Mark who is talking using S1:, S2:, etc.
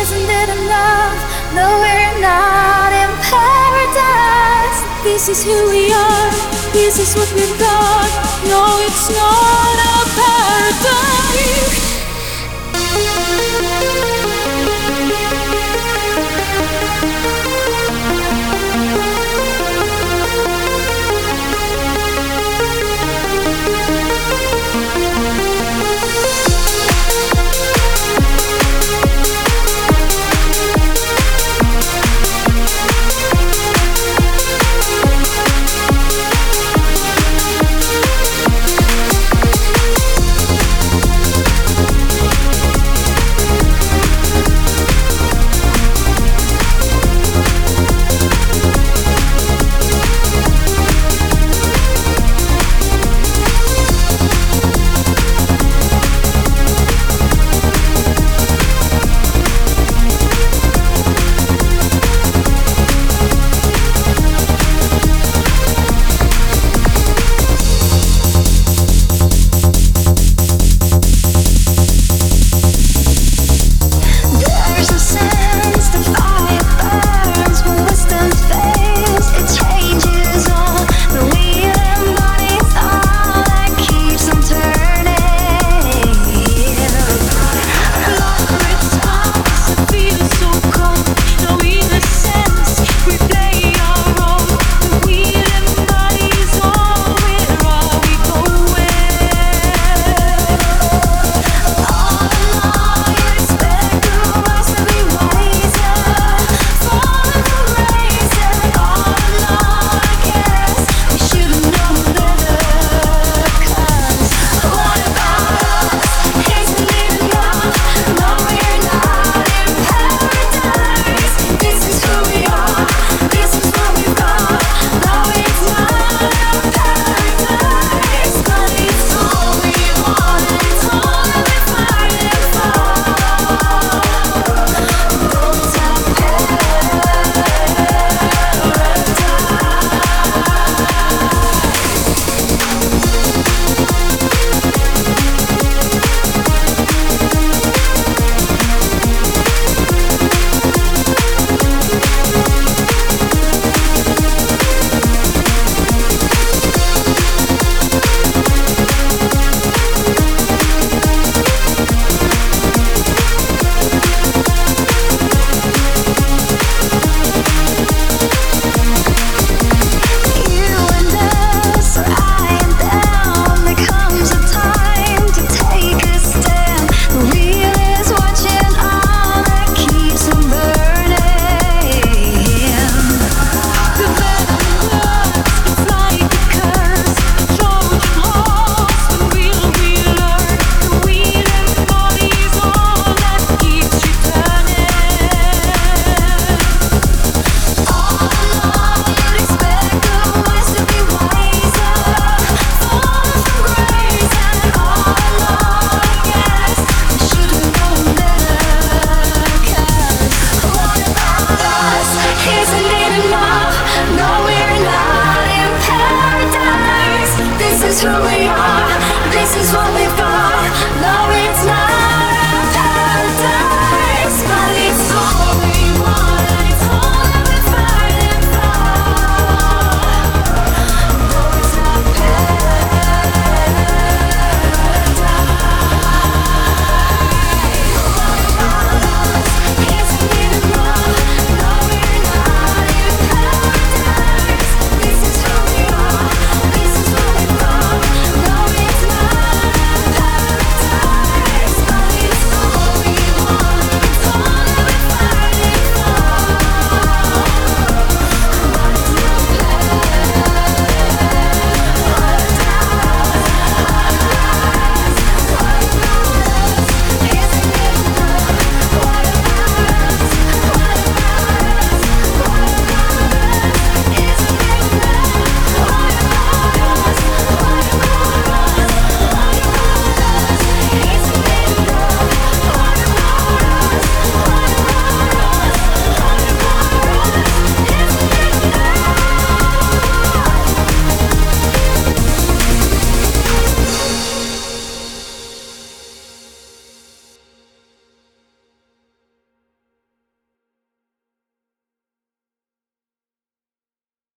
S1: Isn't it enough? No, we're not in paradise. This is who we are. This is what we've got. No, it's not a
S2: paradise. Who we are. This is what